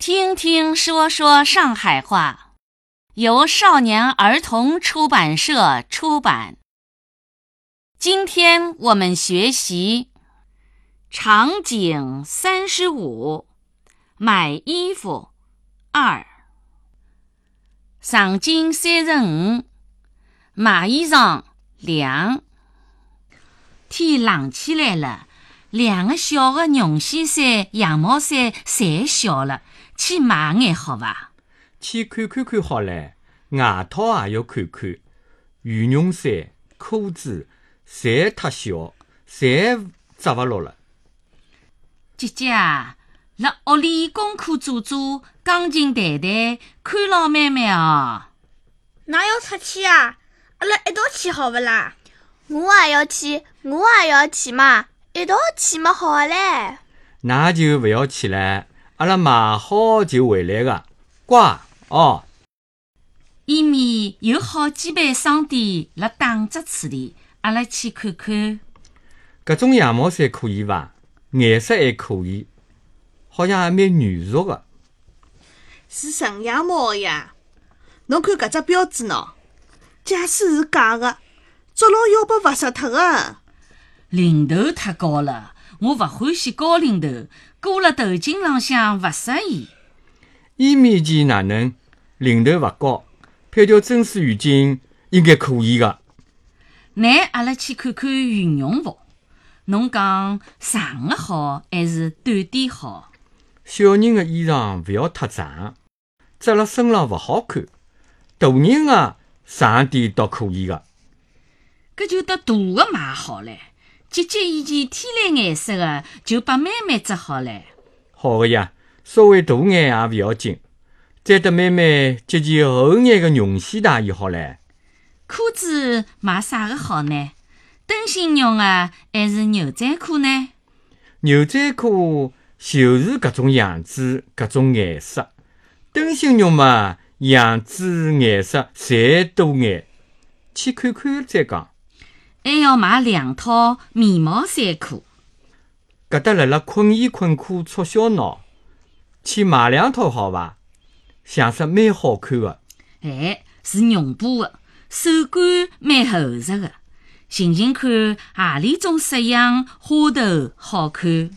听听说说上海话，由少年儿童出版社出版。今天我们学习场景三十五，买衣服二。场景三十五，买衣裳两。天冷起来了，两个小的绒线衫、羊毛衫侪小了。去买眼好伐？去看看看好唻，外套也要看看。羽绒衫、裤子侪太小，侪扎勿落了。姐姐啊，辣屋里功课做做，钢琴弹弹，看牢妹妹哦。哪要出去啊？阿拉一道去好勿啦？我也要去，我也要去嘛，一道去么好唻。那就勿要去了。阿拉买好就回来个，乖哦。伊面有好几爿商店辣打折处理，阿拉去看看。搿种羊毛衫可以伐？颜色还可以，好像还蛮软熟个。是纯羊毛呀！侬看搿只标志喏，假使是假个，捉牢要被罚杀脱个。领头太高了。我勿欢喜高领头，裹了头颈浪向勿适宜。伊面前哪能领头勿高，配条真丝浴巾应该可以个。乃阿拉去看看羽绒服，侬讲长个好还是短点好？小人个衣裳勿要太长，扎辣身浪勿好看。大人个长点倒可以个。搿就得大个买好唻。姐姐以前天蓝颜色的，就把妹妹织好了。好的呀，稍微大眼也勿要紧。再得妹妹接件厚眼的绒线大衣好唻。裤子买啥个好呢？灯芯绒的还是牛仔裤呢？牛仔裤就是搿种样子、搿种颜色。灯芯绒嘛，样子、颜色侪多眼。去看看再讲。还要买两套棉毛衫裤，搿搭辣辣困衣困裤促销喏，去买两套好伐？像式蛮好看的。哎，是绒布的，手感蛮厚实的。寻寻看，何里种式样花头好看？